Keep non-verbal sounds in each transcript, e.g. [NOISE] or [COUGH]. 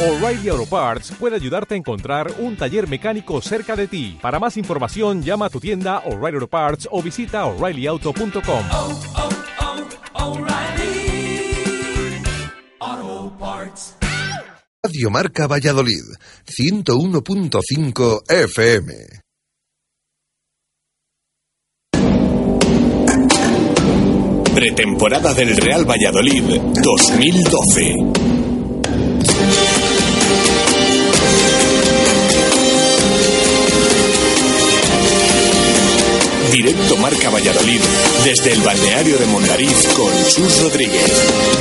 O'Reilly Auto Parts puede ayudarte a encontrar un taller mecánico cerca de ti. Para más información, llama a tu tienda O'Reilly Auto Parts o visita oreillyauto.com. oh, oh, Parts. Radio Marca Valladolid, 101.5 FM. Pretemporada del Real Valladolid 2012. Directo Marca Valladolid desde el balneario de Mondariz con Chus Rodríguez,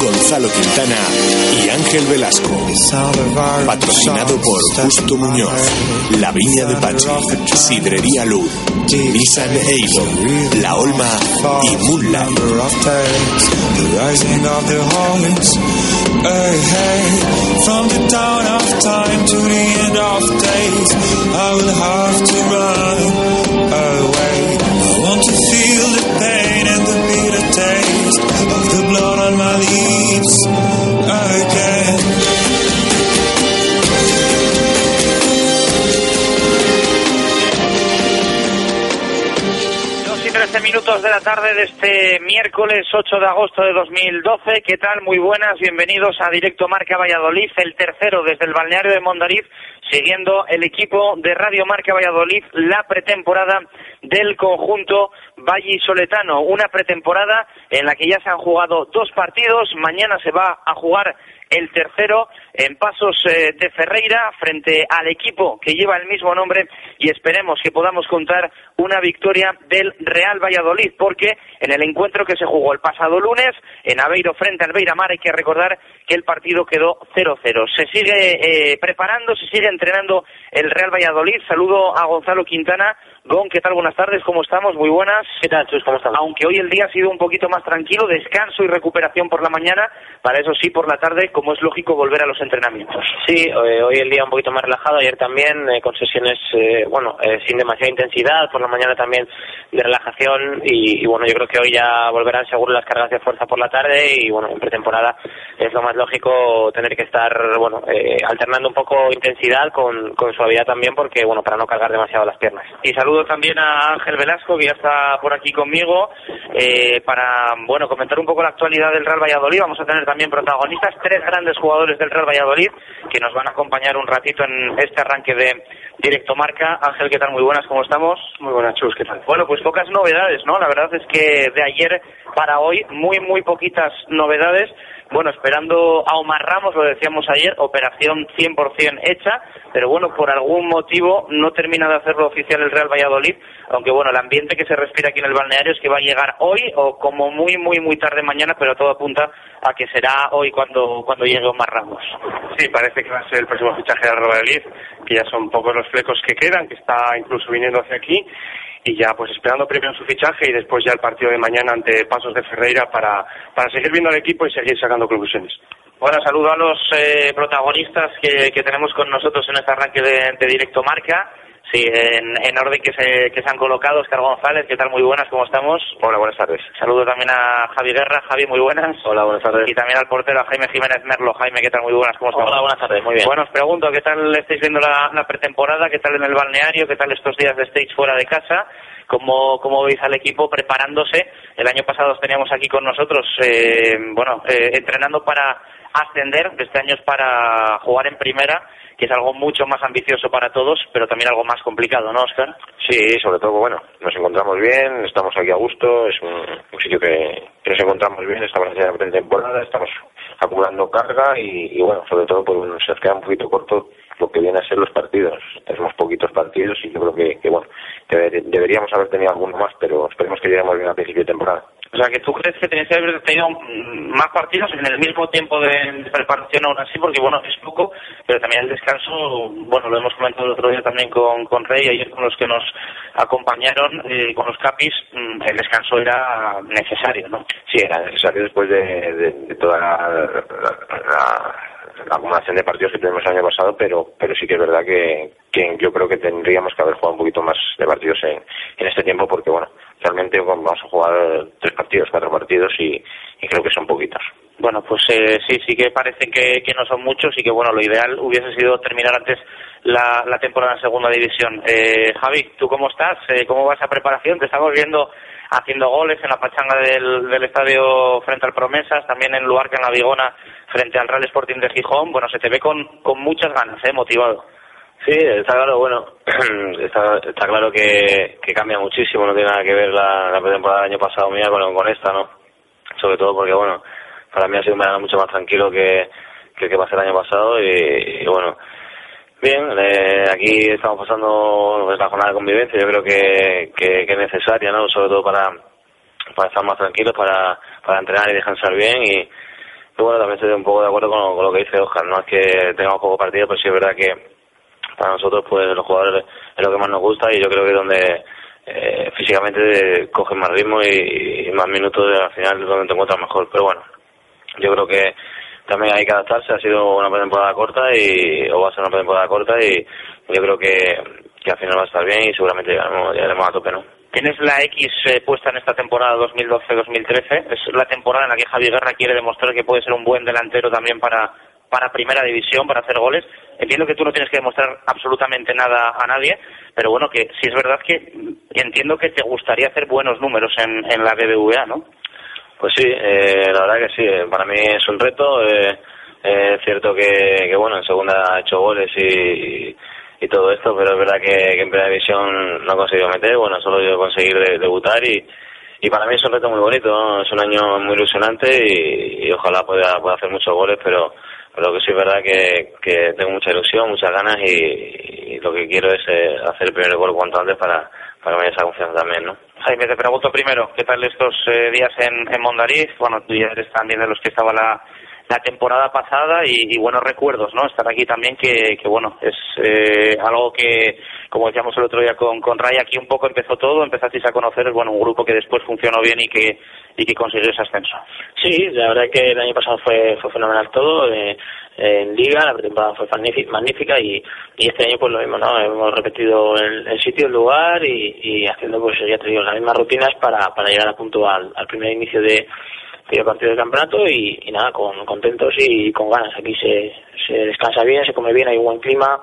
Gonzalo Quintana y Ángel Velasco. Patrocinado por Justo Muñoz, La Viña de Pachi, Sidrería Luz, Nissan Eivor, La Olma y Moonlight. On my lips again. 2 y 13 minutos de la tarde de este miércoles 8 de agosto de 2012. ¿Qué tal? Muy buenas, bienvenidos a Directo Marca Valladolid, el tercero desde el balneario de Mondariz, siguiendo el equipo de Radio Marca Valladolid la pretemporada del conjunto Vallisoletano. Una pretemporada en la que ya se han jugado dos partidos, mañana se va a jugar el tercero en Pasos eh, de Ferreira frente al equipo que lleva el mismo nombre y esperemos que podamos contar una victoria del Real Valladolid porque en el encuentro que se jugó el pasado lunes en Aveiro frente al Beiramar hay que recordar que el partido quedó 0-0. Se sigue eh, preparando, se sigue entrenando el Real Valladolid. Saludo a Gonzalo Quintana. Gon, ¿qué tal? Buenas tardes, ¿cómo estamos? Muy buenas. ¿Qué tal, Chus? ¿Cómo estás? Aunque hoy el día ha sido un poquito más tranquilo, descanso y recuperación por la mañana, para eso sí, por la tarde, como es lógico, volver a los entrenamientos. Sí, eh, hoy el día un poquito más relajado, ayer también eh, con sesiones, eh, bueno, eh, sin demasiada intensidad, por la mañana también de relajación y, y, bueno, yo creo que hoy ya volverán seguro las cargas de fuerza por la tarde y bueno, en pretemporada es lo más lógico tener que estar, bueno, eh, alternando un poco intensidad con, con suavidad también porque, bueno, para no cargar demasiado las piernas. Y también a Ángel Velasco, que ya está por aquí conmigo, eh, para, bueno, comentar un poco la actualidad del Real Valladolid. Vamos a tener también protagonistas, tres grandes jugadores del Real Valladolid, que nos van a acompañar un ratito en este arranque de Directo Marca. Ángel, ¿qué tal? Muy buenas, ¿cómo estamos? Muy buenas, Chus, ¿qué tal? Bueno, pues pocas novedades, ¿no? La verdad es que de ayer para hoy, muy, muy poquitas novedades. Bueno, esperando a Omar Ramos, lo decíamos ayer, operación 100% hecha, pero bueno, por algún motivo no termina de hacerlo oficial el Real Valladolid, aunque bueno, el ambiente que se respira aquí en el balneario es que va a llegar hoy o como muy, muy, muy tarde mañana, pero todo apunta a que será hoy cuando, cuando llegue Omar Ramos. Sí, parece que va a ser el próximo fichaje del Real Valladolid, que ya son pocos los flecos que quedan, que está incluso viniendo hacia aquí y ya pues esperando primero su fichaje y después ya el partido de mañana ante Pasos de Ferreira para, para seguir viendo al equipo y seguir sacando conclusiones. Bueno, saludo a los eh, protagonistas que, tenemos con nosotros en este arranque de Directo Marca. Sí, en, en, orden que se, que se han colocado, Oscar González, ¿qué tal? Muy buenas, ¿cómo estamos? Hola, buenas tardes. Saludo también a Javi Guerra, Javi, muy buenas. Hola, buenas tardes. Y también al portero, a Jaime Jiménez Merlo. Jaime, ¿qué tal? Muy buenas, ¿cómo estamos? Hola, buenas tardes, muy bien. Bueno, os pregunto, ¿qué tal estáis viendo la, la pretemporada? ¿Qué tal en el balneario? ¿Qué tal estos días de stage fuera de casa? ¿Cómo, cómo veis al equipo preparándose? El año pasado os teníamos aquí con nosotros, eh, bueno, eh, entrenando para ascender, este año es para jugar en primera, que es algo mucho más ambicioso para todos, pero también algo más complicado, ¿no, Oscar? Sí, sobre todo, bueno, nos encontramos bien, estamos aquí a gusto, es un, un sitio que, nos encontramos bien, estamos en la pretemporada, estamos acumulando carga y, y bueno, sobre todo pues, se nos queda un poquito corto lo que viene a ser los partidos. Tenemos poquitos partidos y yo creo que, que bueno, deberíamos haber tenido alguno más, pero esperemos que lleguemos bien a principio de temporada. O sea, que tú crees que tenías que haber tenido más partidos en el mismo tiempo de, preparación aún así, porque bueno, es poco, pero también el descanso, bueno, lo hemos comentado el otro día también con, con Rey, ayer con los que nos acompañaron, eh, con los capis, el descanso era necesario, ¿no? Sí, era necesario después de, de, toda la la acumulación de partidos que tuvimos el año pasado, pero pero sí que es verdad que, que yo creo que tendríamos que haber jugado un poquito más de partidos en, en este tiempo, porque bueno, realmente vamos a jugar tres partidos, cuatro partidos y, creo que son poquitos. Bueno, pues eh, sí, sí que parece que, que, no son muchos y que bueno, lo ideal hubiese sido terminar antes la, la temporada en segunda división. Eh, Javi, ¿tú cómo estás? Eh, ¿Cómo va esa preparación? Te estamos viendo haciendo goles en la pachanga del, del estadio frente al Promesas, también en Luarca, en la Vigona, frente al Real Sporting de Gijón. Bueno, se te ve con, con muchas ganas, ¿eh? motivado. Sí, está claro, bueno, [CLEARS THROAT] está, está claro que, que cambia muchísimo, no tiene nada que ver la, la pretemporada del año pasado mía con, con esta, ¿no? Sobre todo porque, bueno, para mí ha sido un verano mucho más tranquilo que, que el que pasé el año pasado y, y bueno, bien, eh, aquí estamos pasando pues, la jornada de convivencia, yo creo que, que, que, es necesaria, ¿no? Sobre todo para, para estar más tranquilos, para, para entrenar y descansar bien y, bueno, también estoy un poco de acuerdo con lo, con lo que dice Oscar, no es que tengamos poco partido, pero sí es verdad que para nosotros pues los jugadores es lo que más nos gusta y yo creo que donde eh, físicamente cogen más ritmo y, y, más minutos al final es donde te encuentras mejor pero bueno yo creo que también hay que adaptarse ha sido una pretemporada corta y o va a ser una pretemporada corta y yo creo que, que al final va a estar bien y seguramente llegaremos, llegaremos a tope no Tienes la X eh, puesta en esta temporada 2012-2013. Es la temporada en la que Javi Guerra quiere demostrar que puede ser un buen delantero también para, para primera división, para hacer goles. Entiendo que tú no tienes que demostrar absolutamente nada a nadie, pero bueno, que sí es verdad que entiendo que te gustaría hacer buenos números en, en la BBVA, ¿no? Pues sí, eh, la verdad que sí, para mí es un reto. Eh, es cierto que, que, bueno, en segunda ha hecho goles y, y, todo esto, pero es verdad que, que, en primera división no ha conseguido meter. Bueno, solo yo conseguir de, debutar y, y para mí es un reto muy bonito, es un año muy ilusionante y, y ojalá pueda, pueda hacer muchos goles, pero pero que sí es verdad que, que tengo mucha ilusión, muchas ganas y, y lo que quiero es eh, hacer el primer gol cuanto antes para, para que me esa confianza también, ¿no? Jaime, te pregunto primero, ¿qué tal estos eh, días en, en Mondariz? Bueno, tú ya eres también de los que estaba la, la temporada pasada y, buenos recuerdos, ¿no? Estar aquí también que, bueno, es eh, algo que, como decíamos el otro día con, con Ray, aquí un poco empezó todo, empezasteis a conocer, bueno, un grupo que después funcionó bien y que y que consiguió ese ascenso. Sí, la verdad es que el año pasado fue, fue fenomenal todo, eh, en Liga, la pretemporada fue magnífica y, y este año pues lo mismo, ¿no? Hemos repetido el, el sitio, el lugar y, y haciendo pues ya te digo las mismas rutinas para, para llegar a punto al, al primer inicio de primer partido del campeonato y, y nada, con, contentos y con ganas. Aquí se, se descansa bien, se come bien, hay un buen clima,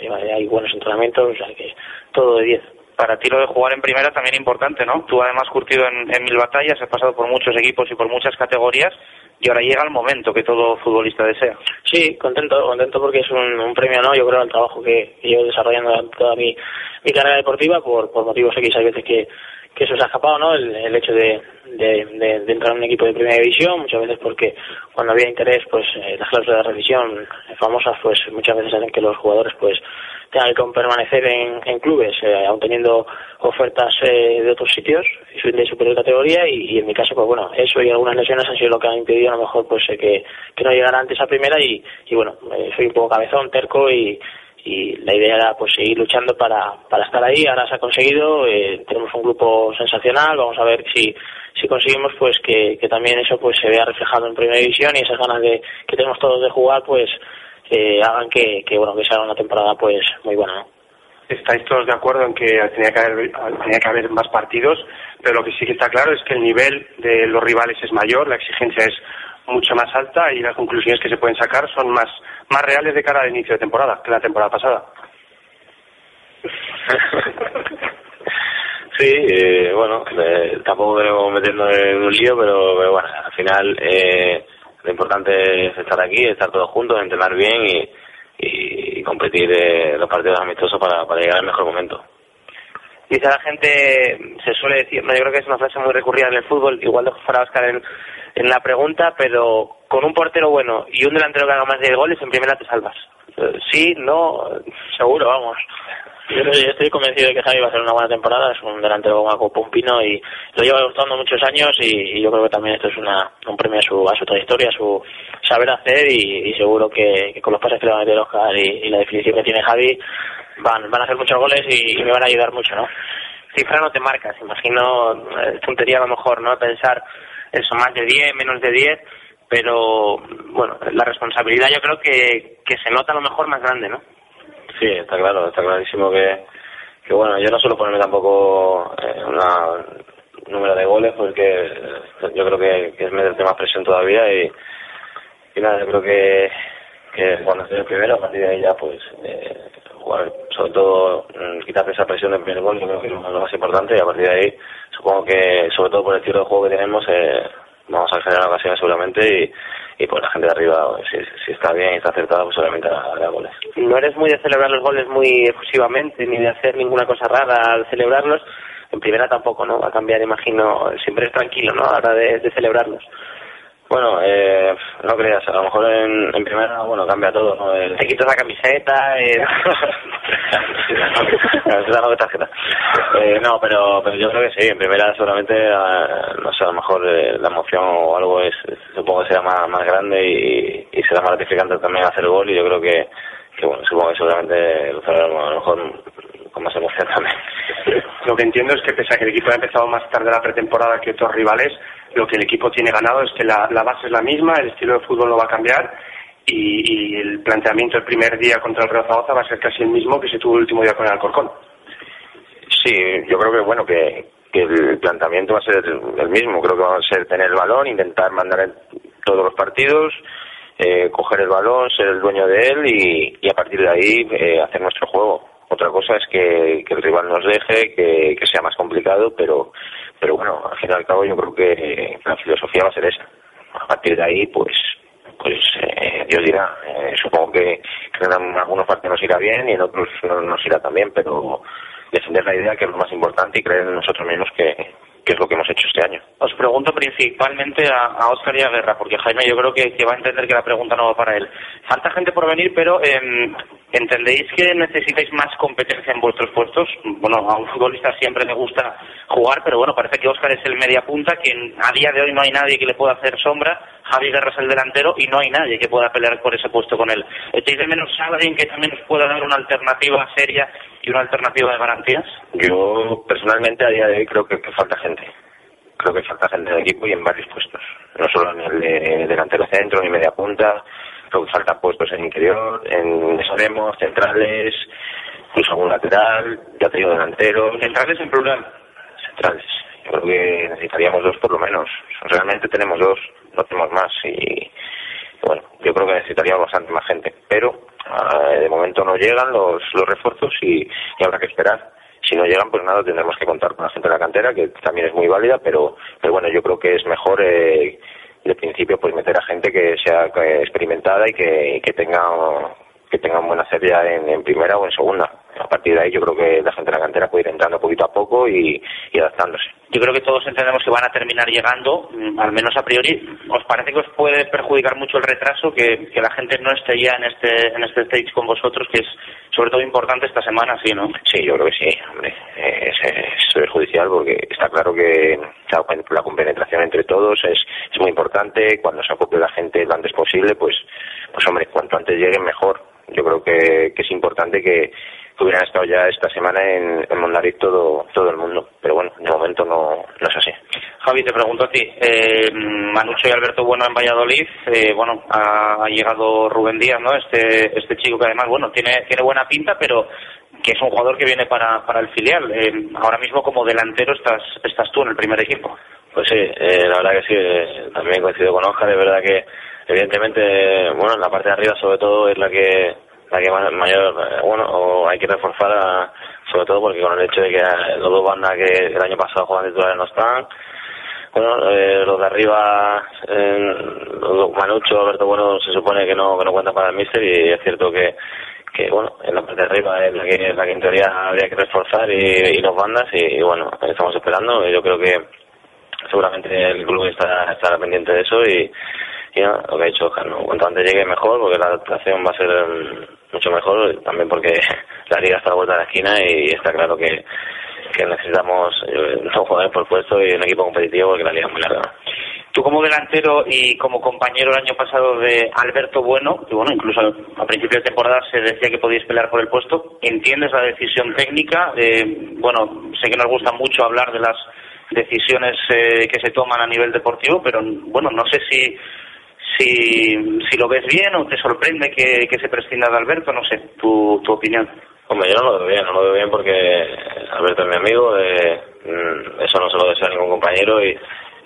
hay buenos entrenamientos, o sea que todo de 10 para ti lo de jugar en primera también importante, ¿no? Tú además curtido en, en, mil batallas, has pasado por muchos equipos y por muchas categorías y ahora llega el momento que todo futbolista desea. Sí, contento, contento porque es un, un premio, ¿no? Yo creo el trabajo que, que llevo desarrollando toda mi, mi carrera deportiva por, por motivos X. Hay veces que, que eso se ha escapado, ¿no? El, hecho de, de, de, de, entrar en un equipo de primera división, muchas veces porque cuando había interés, pues eh, las cláusulas de revisión famosas, pues muchas veces hacen que los jugadores, pues tengan que permanecer en, en clubes, eh, aún teniendo ofertas eh, de otros sitios de superior categoría y, y, en mi caso, pues bueno, eso y algunas lesiones han sido lo que han impedido a lo mejor pues eh, que, que no llegara antes a primera y, y bueno, eh, soy un poco cabezón, terco y, y la idea era pues seguir luchando para, para estar ahí, ahora se ha conseguido, eh, tenemos un grupo sensacional, vamos a ver si, si conseguimos pues que, que también eso pues se vea reflejado en primera división y esas ganas de, que tenemos todos de jugar pues eh, hagan que, que bueno que sea una temporada pues muy buena ¿no? estáis todos de acuerdo en que tenía que, haber, tenía que haber más partidos, pero lo que sí que está claro es que el nivel de los rivales es mayor, la exigencia es mucho más alta y las conclusiones que se pueden sacar son más, más reales de cara al inicio de temporada que la temporada pasada. [LAUGHS] Sí, eh, bueno, eh, tampoco queremos meternos en un lío, pero, pero bueno, al final eh, lo importante es estar aquí, estar todos juntos, entrenar bien y, y competir eh, los partidos amistosos para, para llegar al mejor momento. Dice la gente, se suele decir, no, yo creo que es una frase muy recurrida en el fútbol, igual de para Oscar en, en la pregunta, pero con un portero bueno y un delantero que haga más de goles, en primera te salvas. Eh, sí, no, seguro, vamos. Yo, yo estoy convencido de que Javi va a ser una buena temporada, es un delantero como Pompino y lo lleva gustando muchos años y, y, yo creo que también esto es una, un premio a su, a su trayectoria, a su saber hacer y, y seguro que, que, con los pases que le va a meter Oscar y, y, la definición que tiene Javi van, van a hacer muchos goles y, me van a ayudar mucho, ¿no? Cifra no te marcas, imagino, eh, tontería a lo mejor, ¿no? Pensar eso, más de 10, menos de 10, pero bueno, la responsabilidad yo creo que, que se nota a lo mejor más grande, ¿no? Sí, está claro, está clarísimo que, que bueno, yo no suelo ponerme tampoco eh, una, número de goles, porque yo creo que, es meterte más presión todavía y, nada, yo creo que, que cuando esté el primero, a partir de ahí ya, pues, eh, sobre todo, mm, quitarte esa presión del primer gol, yo creo que es lo, más importante y a partir de ahí, supongo que, sobre todo por el estilo de juego que tenemos, eh, vamos a generar ocasiones seguramente y, y pues la gente de arriba, si, si está bien y está acertada, pues seguramente hará goles. No eres muy de celebrar los goles muy efusivamente, ni de hacer ninguna cosa rara al celebrarlos. En primera tampoco, ¿no? Va a cambiar, imagino. Siempre es tranquilo, ¿no? A la hora de, de celebrarlos. Bueno, eh, no creas, a lo mejor en, en primera, bueno, cambia todo, ¿no? El... Te quitas la camiseta, eh... [LAUGHS] No de tarjeta. Eh, no, pero, pero yo creo que sí, en primera seguramente, eh, no sé, a lo mejor eh, la emoción o algo es, supongo que será más, más grande y, y será más gratificante también hacer el gol y yo creo que, que bueno, supongo que seguramente lo a lo mejor con más emoción también. Lo que entiendo es que pese a que el equipo ha empezado más tarde la pretemporada que otros rivales, lo que el equipo tiene ganado es que la, base es la misma, el estilo de fútbol no va a cambiar y, y el planteamiento el primer día contra el Real Zaragoza va a ser casi el mismo que se tuvo el último día con el Alcorcón. Sí, yo creo que bueno que, que el planteamiento va a ser el mismo. Creo que va a ser tener el balón, intentar mandar en todos los partidos, eh, coger el balón, ser el dueño de él y, y a partir de ahí eh, hacer nuestro juego. Otra cosa es que, el rival nos deje, que, sea más complicado, pero pero bueno, al fin y al cabo yo creo que la filosofía va a ser esa. A partir de ahí, pues pues eh, Dios dirá. Eh, supongo que, que en algunos partidos nos irá bien y en otros no nos irá tan bien, pero defender la idea que es lo más importante y creer en nosotros mismos que, que es lo que hemos hecho este año. Os pregunto principalmente a, a Oscar y a Guerra, porque Jaime yo creo que, va a entender que la pregunta no va para él. Falta gente por venir, pero eh, ¿entendéis que necesitáis más competencia en vuestros puestos? Bueno, a un futbolista siempre le gusta jugar, pero bueno, parece que Oscar es el media punta, que a día de hoy no hay nadie que le pueda hacer sombra, Javi Guerra es el delantero y no hay nadie que pueda pelear por ese puesto con él. ¿Echáis de menos a alguien que también os pueda dar una alternativa seria y una alternativa de garantías? Yo personalmente a día de hoy creo que, falta gente. Creo que falta gente en equipo y en varios puestos. No solo en el de delantero centro ni media punta. Creo que falta puestos en interior, en extremos, centrales, incluso algún lateral, ya te digo delanteros. Centrales en plural. Centrales. Yo creo que necesitaríamos dos por lo menos. Realmente tenemos dos, no tenemos más y bueno, yo creo que necesitaríamos bastante más gente. Pero de momento no llegan los, los refuerzos y, y habrá que esperar si no llegan, pues nada, tendremos que contar con la gente de la cantera, que también es muy válida, pero, pero bueno, yo creo que es mejor eh, de principio pues meter a gente que sea experimentada y que, que tenga que tengan buena hacer ya en, en, primera o en segunda. A partir de ahí yo creo que la gente de la cantera puede ir entrando poquito a poco y, y adaptándose. Yo creo que todos entendemos que van a terminar llegando, al menos a priori. ¿Os parece que os puede perjudicar mucho el retraso que, que la gente no esté ya en este en este stage con vosotros, que es sobre todo importante esta semana, sí, ¿no? Sí, yo creo que sí, hombre. Es, es perjudicial porque está claro que la compenetración entre todos es, es muy importante. Cuando se acople la gente lo antes posible, pues, pues hombre, cuanto antes lleguen mejor. Yo creo que, que es importante que, que hubieran estado ya esta semana en, en Mondariz todo, todo el mundo. Pero bueno, de momento no, no es así. Javi, te pregunto a ti. Eh, Manucho y Alberto Bueno en Valladolid. Eh, bueno, ha, ha, llegado Rubén Díaz, ¿no? Este, este chico que además, bueno, tiene, tiene buena pinta, pero que es un jugador que viene para, para el filial. Eh, ahora mismo como delantero estás, estás tú en el primer equipo. Pues sí, eh, la verdad que sí. También coincido con Oscar. Es verdad que evidentemente, bueno, en la parte de arriba sobre todo es la que la que mayor, bueno, o hay que reforzar sobre todo porque con el hecho de que los dos bandas que el año pasado jugaban titulares no están, bueno, eh, los de arriba, eh, los Manucho, Alberto Bueno, se supone que no, que no cuentan para el míster y es cierto que, que bueno, en la parte de arriba es la que, la que en teoría habría que reforzar y, y los bandas y, y, bueno, estamos esperando, yo creo que seguramente el club está, estará pendiente de eso y, lo que ha dicho Oscar, cuanto antes llegue mejor porque la adaptación va a ser mucho mejor, también porque [LAUGHS] la liga está a la vuelta de la esquina y está claro que, que necesitamos eh, no jugadores por puesto y un equipo competitivo porque la liga es muy larga. Tú como delantero y como compañero el año pasado de Alberto Bueno, que bueno, incluso a principio de temporada se decía que podíais pelear por el puesto, ¿entiendes la decisión técnica? Eh, bueno, sé que nos gusta mucho hablar de las decisiones eh, que se toman a nivel deportivo, pero bueno, no sé si si, si lo ves bien o te sorprende que, que se prescinda de Alberto, no sé, tu, tu opinión. Hombre, yo no lo veo bien, no lo veo bien porque Alberto es mi amigo mm, eso no se lo desea a ningún compañero y,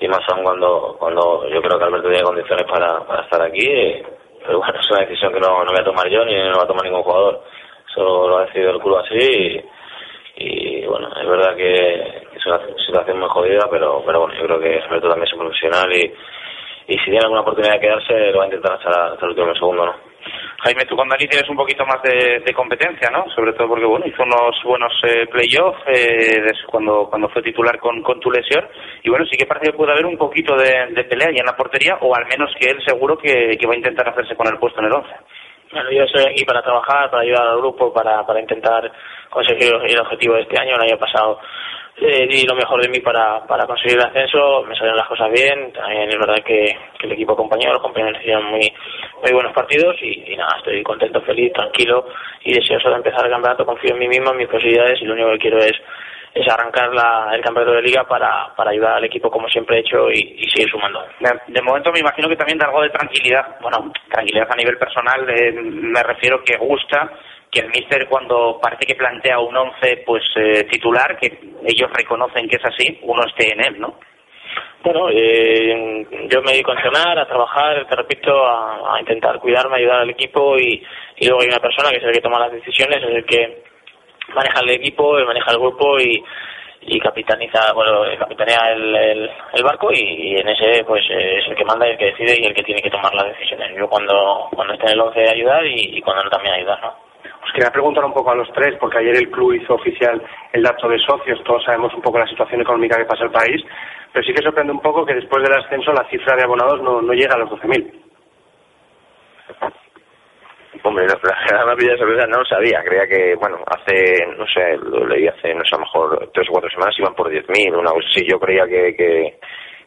y más aún cuando cuando yo creo que Alberto tiene condiciones para, para estar aquí. eh, pero bueno, [LAUGHS] es una decisión que no, no voy a tomar yo ni no va a tomar ningún jugador. Eso lo ha decidido el club así y, y, bueno, es verdad que es una situación muy jodida, pero, pero bueno, yo creo que Alberto también es un profesional y, y si tiene alguna oportunidad de quedarse lo va a intentar hasta, hasta el último segundo, ¿no? Jaime, tú con Dani tienes un poquito más de, de competencia, ¿no? Sobre todo porque, bueno, hizo unos buenos eh, playoffs eh, cuando, cuando fue titular con, con tu lesión. Y bueno, sí que parece que puede haber un poquito de, de pelea ya en la portería, o al menos que él seguro que, que va a intentar hacerse con el puesto en el 11. Bueno, yo estoy aquí para trabajar, para ayudar al grupo, para, para intentar conseguir el objetivo de este año. El año pasado eh, di lo mejor de mí para, para conseguir el ascenso, me salieron las cosas bien. También es verdad que, el equipo compañero, los compañeros hicieron muy, muy buenos partidos y, nada, estoy contento, feliz, tranquilo y deseoso de empezar el campeonato. Confío en mí mismo, en mis posibilidades y lo único que quiero es es arrancar la, el campeonato de liga para, para ayudar al equipo como siempre he hecho y, y seguir sumando. De, de momento me imagino que también da algo de tranquilidad. Bueno, tranquilidad a nivel personal, eh, me refiero que gusta que el míster cuando parece que plantea un once pues eh, titular, que ellos reconocen que es así, uno esté en él, ¿no? Bueno, eh, yo me dedico a entrenar, a trabajar, te repito, a, intentar cuidarme, ayudar al equipo y, y luego hay una persona que es el que toma las decisiones, es el que maneja el equipo, maneja el grupo y, y capitaniza, bueno, eh, capitanea el, el, barco y, y en ese pues eh, es el que manda y el que decide y el que tiene que tomar las decisiones. Yo cuando, cuando esté en el 11 ayudar y, y cuando no también ayudar, ¿no? Os quería preguntar un poco a los tres, porque ayer el club hizo oficial el dato de socios, todos sabemos un poco la situación económica que pasa el país, pero sí que sorprende un poco que después del ascenso la cifra de abonados no, no llega a los 12.000. Hombre, la me pilla de sorpresa, no lo sabía. Creía que, bueno, hace, no sé, lo leí hace, no sé, a lo mejor tres o cuatro semanas iban por 10.000, una cosa así. Yo creía que, que,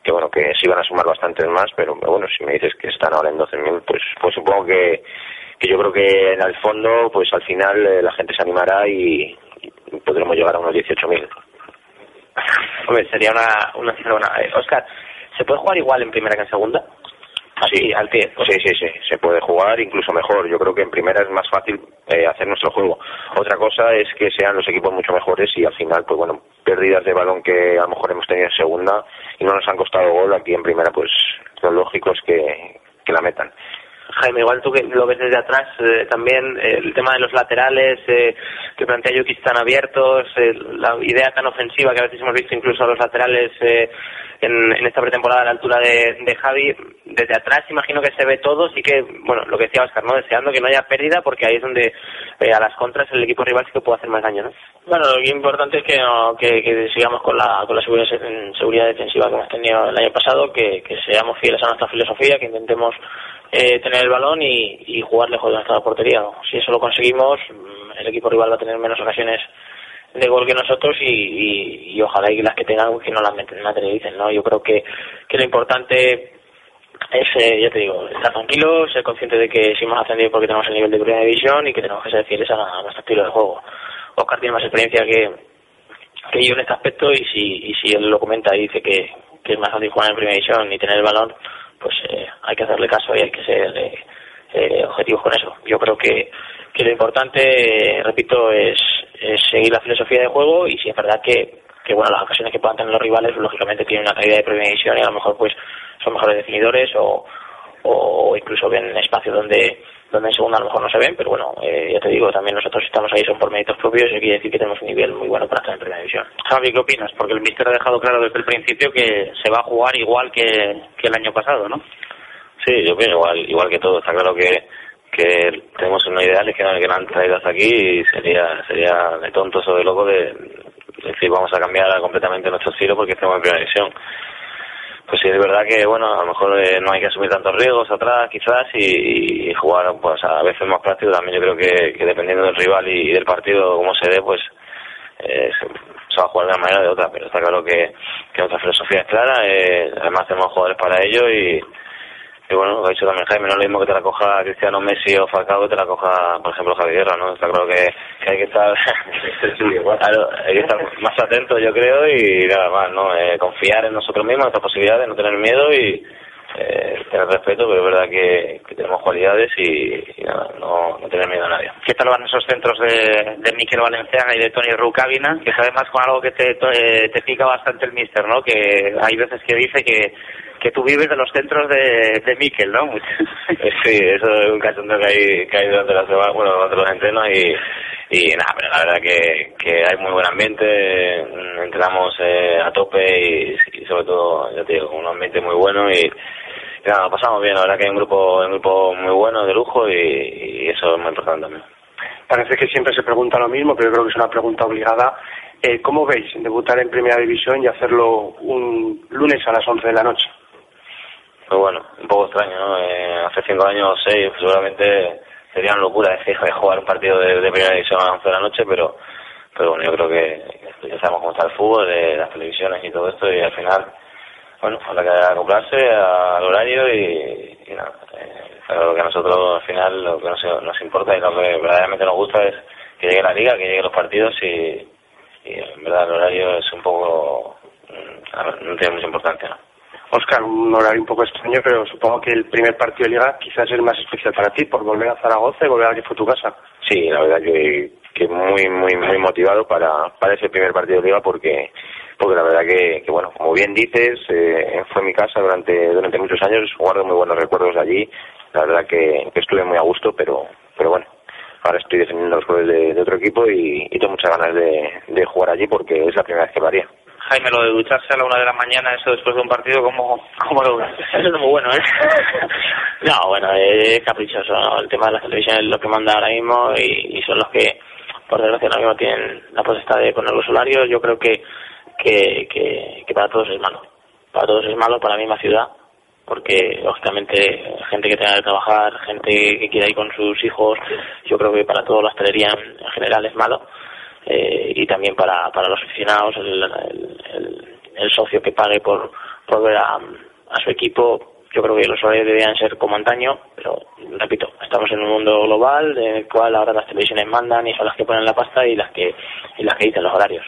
que, bueno, que se iban a sumar bastantes más, pero bueno, si me dices que están ahora en 12.000, pues, pues supongo que, que yo creo que en el fondo, pues al final eh, la gente se animará y, y podremos llegar a unos 18.000. [LAUGHS] Hombre, sería una, una buena. Eh, Oscar, ¿se puede jugar igual en primera que en segunda? Sí, al pie. Sí, sí, sí, se puede jugar incluso mejor. Yo creo que en primera es más fácil eh, hacer nuestro juego. Otra cosa es que sean los equipos mucho mejores y al final, pues bueno, pérdidas de balón que a lo mejor hemos tenido en segunda y no nos han costado gol, aquí en primera, pues lo lógico es que, que la metan. Jaime, igual tú que lo ves desde atrás, eh, también eh, el tema de los laterales, eh, que plantea Yuki están abiertos, eh, la idea tan ofensiva que a veces hemos visto incluso a los laterales eh, en, en esta pretemporada a la altura de, de Javi, desde atrás imagino que se ve todo, sí que, bueno, lo que decía Oscar, ¿no? Deseando que no haya pérdida, porque ahí es donde eh, a las contras el equipo rival sí que puede hacer más daño, ¿no? Bueno, lo importante es que, no- que, sigamos con la, con la seguridad, seguridad defensiva que hemos tenido el año pasado, que, que seamos fieles a nuestra filosofía, que intentemos eh, tener el balón y, y jugar lejos de nuestra portería. Si eso lo conseguimos, mm, el equipo rival va a tener menos ocasiones de gol que nosotros y, y, y ojalá y las que tengan que no las materialicen, ¿no? Yo creo que, que lo importante es, eh, ya te digo, estar tranquilos, ser conscientes de que si hemos ascendido porque tenemos el nivel de primera división y que tenemos que ser fieles a, a nuestro estilo de juego. Oscar tiene más experiencia que, que yo en este aspecto y si, y si él lo comenta y dice que, que es más fácil jugar en primera división y tener el balón, pues eh, hay que hacerle caso y hay que ser eh, eh, objetivos con eso. Yo creo que, que lo importante, repito, es, es seguir la filosofía de juego y si es verdad que, que bueno, las ocasiones que puedan tener los rivales, lógicamente tienen una calidad de primera división y a lo mejor pues son mejores definidores o, o incluso ven espacios donde donde en segunda a lo mejor no se ven, pero bueno, eh, ya te digo, también nosotros estamos ahí son por méritos propios y quiere decir que tenemos un nivel muy bueno para estar en primera división. Javi, ¿qué opinas? Porque el míster ha dejado claro desde el principio que se va a jugar igual que, que el año pasado, ¿no? Sí, yo opino igual, igual que todo. Está claro que, que tenemos unos ideales que, que nos han traído hasta aquí y sería, sería de tontos o de loco de, de decir vamos a cambiar completamente nuestro estilo porque estamos en primera división. Pues sí, es verdad que, bueno, a lo mejor eh, no hay que asumir tantos riesgos atrás, quizás, y, jugar, pues a veces más práctico. También yo creo que, dependiendo del rival y, del partido, como se dé, pues eh, se, va a jugar de una manera o de otra. Pero está claro que, que nuestra filosofía es clara, eh, además tenemos jugadores para ello y, y bueno, lo ha dicho también Jaime, no es lo mismo que te la coja Cristiano Messi o Falcao que te la coja, por ejemplo, Javi Guerra, ¿no? Está claro que, que hay que estar [LAUGHS] claro, hay que estar más atentos, yo creo, y nada más, ¿no? Eh, confiar en nosotros mismos, en nuestras posibilidades, no tener miedo y, eh, tener respeto, pero es verdad que, que tenemos cualidades y, y nada, no, no tener miedo a nadie. ¿Qué tal van esos centros de, de Miquel Valenciaga y de Tony Rucavina? Que sabe más con algo que te, eh, te pica bastante el mister, ¿no? Que hay veces que dice que, que tú vives de los centros de, de Miquel, ¿no? Sí, eso es un cachondeo que hay, que hay durante la semana, bueno, durante los entrenos y, y nada, pero la verdad que, que hay muy buen ambiente, mm, entrenamos eh, a tope y, y sobre todo, ya te digo, un ambiente muy bueno y, y nada, pasamos bien, la verdad que hay un grupo, un grupo muy bueno, de lujo y, y eso es muy importante también. Parece que siempre se pregunta lo mismo, pero yo creo que es una pregunta obligada. Eh, ¿Cómo veis debutar en Primera División y hacerlo un lunes a las 11 de la noche? Pues bueno, un poco extraño, ¿no? Eh, hace cinco años o seis, seguramente sería una locura decir de jugar un partido de, primera división a las 11 de la noche, pero, pero bueno, yo creo que ya sabemos cómo está el fútbol, de las televisiones y todo esto, y al final, bueno, habrá que acoplarse al horario y, nada. Eh, pero lo que a nosotros al final, lo que nos, nos importa y lo que verdaderamente nos gusta es que llegue la liga, que lleguen los partidos y, y en verdad el horario es un poco, mm, no tiene mucha importancia, ¿no? Oscar, un horario un poco extraño, pero supongo que el primer partido de Liga quizás es más especial para ti, por volver a Zaragoza y volver a que fue tu casa. Sí, la verdad que, muy, muy, muy motivado para, para ese primer partido de Liga porque, porque la verdad que, que bueno, como bien dices, eh, fue mi casa durante, durante muchos años, guardo muy buenos recuerdos de allí, la verdad que, estuve muy a gusto, pero, pero bueno, ahora estoy defendiendo los colores de, de otro equipo y, y tengo muchas ganas de, de jugar allí porque es la primera vez que lo haría. Jaime, lo de ducharse a la una de la mañana, eso después de un partido, ¿cómo, cómo lo? Eso es muy bueno, ¿eh? [LAUGHS] no, bueno, es caprichoso, ¿no? El tema de las televisiones es lo que manda ahora mismo y, y son los que, por desgracia, ahora mismo tienen la potestad de poner los horarios. Yo creo que, que, que, que para todos es malo. Para todos es malo, para la misma ciudad, porque lógicamente gente que tenga que trabajar, gente que quiera ir con sus hijos, yo creo que para toda la hostelería en general es malo. Eh, y también para, para los aficionados, el, el, socio que pague por, por ver a, a su equipo, yo creo que los horarios deberían ser como antaño, pero repito, estamos en un mundo global en el cual ahora las televisiones mandan y son las que ponen la pasta y las que y las que dicen los horarios.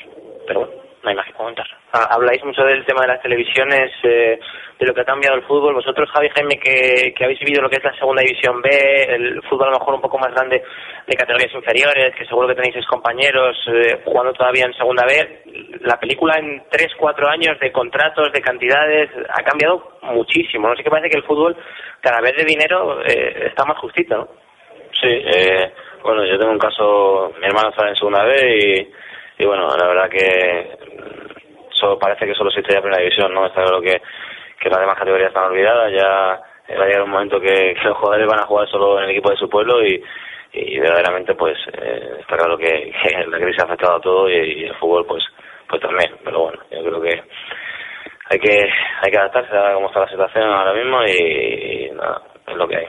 Pero bueno, no hay más que comentar. Ah, Habláis mucho del tema de las televisiones, eh, de lo que ha cambiado el fútbol. Vosotros, Javi Jaime, que, que habéis vivido lo que es la segunda división B, el fútbol a lo mejor un poco más grande de categorías inferiores, que seguro que tenéis compañeros eh, jugando todavía en segunda B, la película en 3, 4 años de contratos, de cantidades, ha cambiado muchísimo. No sé qué parece que el fútbol, cada vez de dinero, eh, está más justito, ¿no? Sí, eh, bueno, yo tengo un caso, mi hermano está en segunda B y, y bueno, la verdad que parece que solo existe ya primera división, ¿no? Está claro que, que las demás categorías están olvidadas, ya va a llegar un momento [LAUGHS] que, los jugadores van a jugar solo en el equipo de su pueblo y, verdaderamente pues eh, está claro [LAUGHS] que, la crisis ha afectado a todo y, el fútbol pues pues también, pero bueno, yo creo que hay que hay que adaptarse a cómo está la situación ahora mismo y, nada, es lo que hay.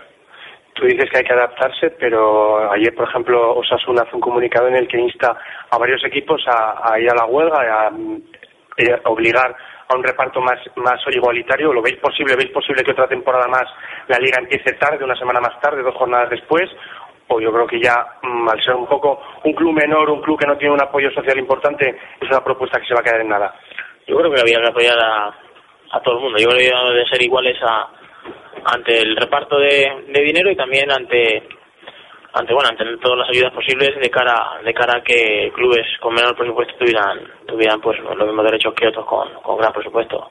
Tú dices que hay que adaptarse, pero ayer, por ejemplo, Osasuna hace un comunicado en el que insta a varios equipos a, a ir a la huelga, a, a obligar a un reparto más, más igualitario. ¿Lo veis posible? ¿Veis posible que otra temporada más la liga empiece tarde, una semana más tarde, dos jornadas después? O yo creo que ya, mmm, al ser un poco un club menor, un club que no tiene un apoyo social importante, es una propuesta que se va a quedar en nada. Yo creo que había que apoyar a, a todo el mundo. Yo creo que deben ser iguales a, ante el reparto de, de dinero y también ante ante bueno ante todas las ayudas posibles de cara de cara a que clubes con menor presupuesto tuvieran tuvieran pues los mismos derechos que otros con, con gran presupuesto.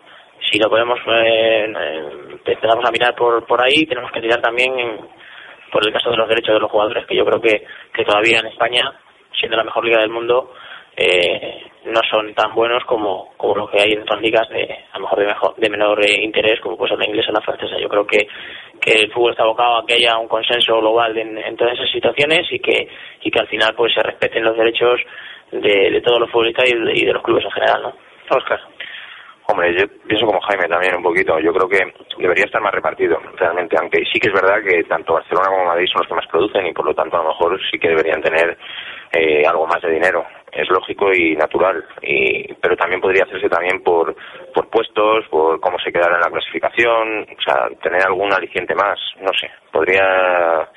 Si lo podemos eh, eh, empezamos a mirar por por ahí tenemos que tirar también en, por el caso de los derechos de los jugadores que yo creo que que todavía en España siendo la mejor liga del mundo eh, no son tan buenos como, como lo que hay en otras ligas de a lo mejor de mejor de menor eh, interés como pues la inglesa o la francesa yo creo que que el fútbol está abocado a que haya un consenso global en, en todas esas situaciones y que y que al final pues se respeten los derechos de, de todos los futbolistas y de, y de los clubes en general no Oscar Hombre, yo pienso como Jaime también un poquito. Yo creo que debería estar más repartido, realmente. Aunque sí que es verdad que tanto Barcelona como Madrid son los que más producen y por lo tanto a lo mejor sí que deberían tener eh, algo más de dinero. Es lógico y natural. Y, pero también podría hacerse también por, por puestos, por cómo se quedará en la clasificación, o sea, tener algún aliciente más. No sé. Podría,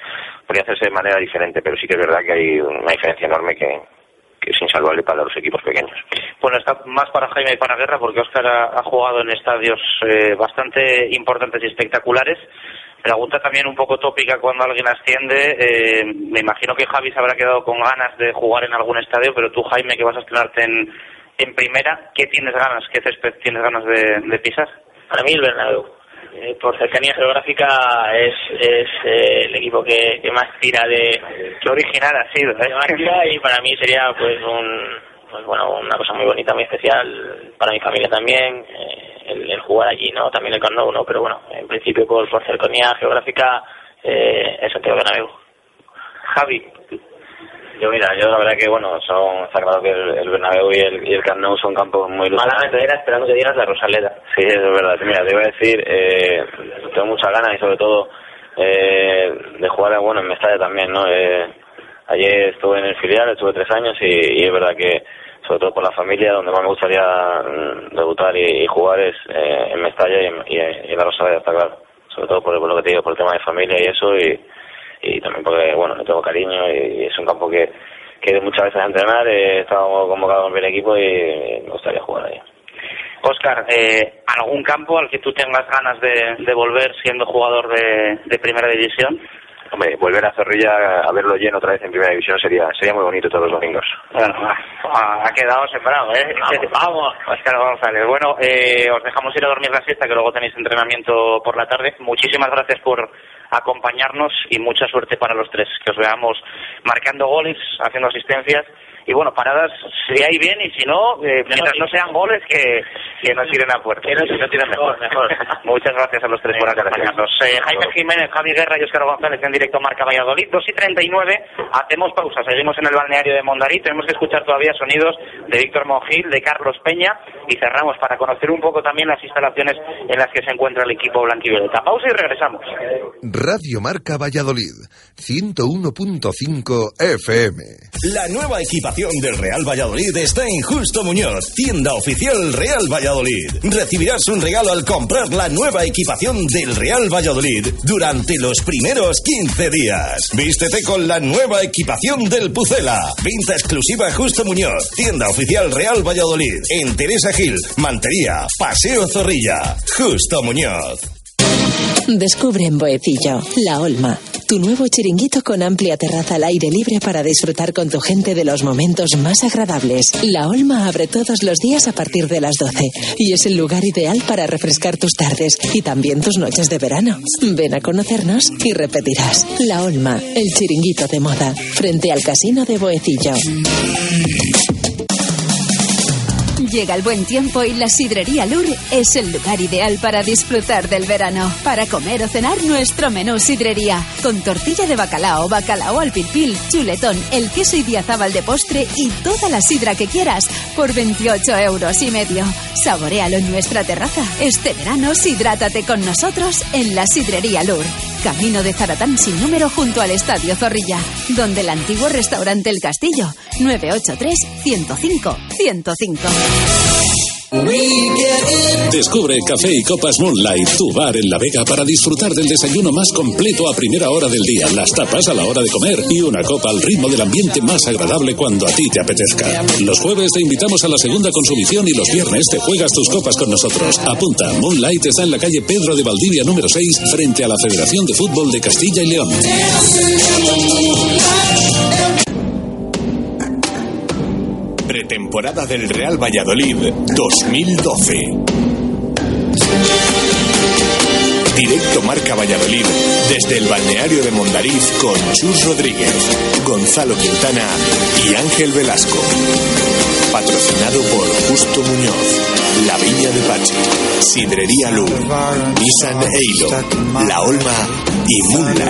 podría hacerse de manera diferente, pero sí que es verdad que hay una diferencia enorme que, que es insalvable para los equipos pequeños. Bueno, está más para Jaime y para Guerra porque Oscar ha, ha jugado en estadios eh, bastante importantes y espectaculares. Pregunta también un poco tópica cuando alguien asciende. eh, me imagino que Javi se habrá quedado con ganas de jugar en algún estadio, pero tú, Jaime, que vas a estrenarte en, en primera, ¿qué tienes ganas? ¿Qué césped tienes ganas de, de pisar? Para mí el Bernabéu. Eh, por cercanía geográfica es, es eh, el equipo que, que más tira de... Qué original ha sido, ¿eh? tira y para mí sería pues un pues bueno una cosa muy bonita, muy especial para mi familia también eh, el, el jugar allí, ¿no? También el Camp ¿no? Pero bueno, en principio por, por cercanía geográfica eh, es Santiago Bernabéu. Javi, Yo mira, yo la verdad que bueno, son, está claro que el, el Bernabéu y el, y el Camp Nou son campos muy ilusionantes. Malamente era esperando que dieras la Rosaleda. Sí, eso es verdad. Mira, te iba a decir, eh, tengo muchas ganas y sobre todo eh, de jugar bueno, en Mestalla también, ¿no? Eh, ayer estuve en el filial, estuve tres años y, y es verdad que, sobre todo por la familia, donde más me gustaría mm, debutar y, y jugar es eh, en Mestalla y en, y en- y en la Rosaleda, está claro. Sobre todo por, por lo que te digo, por el tema de familia y eso y, y también porque, bueno, le tengo cariño y, es un campo que, que muchas veces a entrenar, he estado convocado con el equipo y me gustaría jugar ahí. Oscar, eh, ¿algún campo al que tú tengas ganas de, de volver siendo jugador de, de primera división? Hombre, volver a Zorrilla a verlo lleno otra vez en primera división sería sería muy bonito todos los domingos. Bueno, ha, ha quedado sembrado, ¿eh? Vamos, [LAUGHS] Oscar González. Bueno, eh, os dejamos ir a dormir la siesta, que luego tenéis entrenamiento por la tarde. Muchísimas gracias por acompañarnos y mucha suerte para los tres. Que os veamos marcando goles, haciendo asistencias. Y bueno, paradas, si hay bien y si no, eh, mientras no sean goles, que, que no tiren a puerta. Que no- Si tiren mejor. mejor. [LAUGHS] Muchas gracias a los tres por acompañarnos. Eh, Jaime Jiménez, Javi Guerra y Oscar González en directo Marca Valladolid. 2 y 39. Hacemos pausa. Seguimos en el balneario de Mondarí. Tenemos que escuchar todavía sonidos de Víctor Monjil, de Carlos Peña. Y cerramos para conocer un poco también las instalaciones en las que se encuentra el equipo blanquivioleta. Pausa y regresamos. Radio Marca Valladolid, 101.5 FM. La nueva equipación del Real Valladolid está en Justo Muñoz, tienda oficial Real Valladolid. Recibirás un regalo al comprar la nueva equipación del Real Valladolid durante los primeros 15 días. Vístete con la nueva equipación del Pucela. Venta exclusiva Justo Muñoz, tienda oficial Real Valladolid. En Teresa Gil, Mantería, Paseo Zorrilla. Justo Muñoz. Descubre en Boecillo, La Olma, tu nuevo chiringuito con amplia terraza al aire libre para disfrutar con tu gente de los momentos más agradables. La Olma abre todos los días a partir de las 12 y es el lugar ideal para refrescar tus tardes y también tus noches de verano. Ven a conocernos y repetirás. La Olma, el chiringuito de moda, frente al casino de Boecillo. Llega el buen tiempo y la sidrería Lur es el lugar ideal para disfrutar del verano. Para comer o cenar nuestro menú sidrería. Con tortilla de bacalao, bacalao al pilpil, chuletón, el queso y diazábal de postre y toda la sidra que quieras por 28 euros y medio. Saborealo en nuestra terraza. Este verano sidrátate con nosotros en la sidrería Lur. Camino de Zaratán sin número junto al Estadio Zorrilla, donde el antiguo restaurante El Castillo, 983 105 105. Descubre Café y Copas Moonlight, tu bar en La Vega para disfrutar del desayuno más completo a primera hora del día, las tapas a la hora de comer y una copa al ritmo del ambiente más agradable cuando a ti te apetezca. Los jueves te invitamos a la segunda consumición y los viernes te juegas tus copas con nosotros. Apunta, Moonlight está en la calle Pedro de Valdivia número 6 frente a la Federación de Fútbol de Castilla y León. Pretemporada del Real Valladolid 2012. Directo Marca Valladolid desde el balneario de Mondariz con Chus Rodríguez, Gonzalo Quintana y Ángel Velasco. Patrocinado por Justo Muñoz, La Viña de Pachi, Sidrería Luz, Nissan Eilo, La Olma y Moonlight.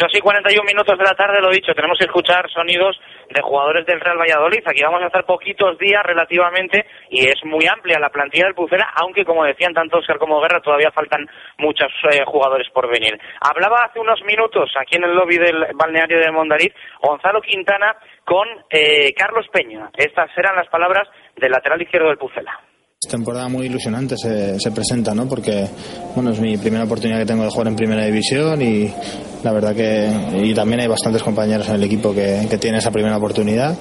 2 y 41 minutos de la tarde, lo dicho, tenemos que escuchar sonidos de jugadores del Real Valladolid. Aquí vamos a estar poquitos días relativamente y es muy amplia la plantilla del Pucera, aunque como decían tanto Oscar como Guerra, todavía faltan muchos eh, jugadores por venir. Hablaba hace unos minutos aquí en el lobby del balneario de Mondariz Gonzalo Quintana con eh, Carlos Peña. Estas eran las palabras del lateral izquierdo del Pucela. Temporada muy ilusionante se, se presenta, ¿no? Porque, bueno, es mi primera oportunidad que tengo de jugar en primera división y, La verdad que, y también hay bastantes compañeros en el equipo que, que tienen esa primera oportunidad.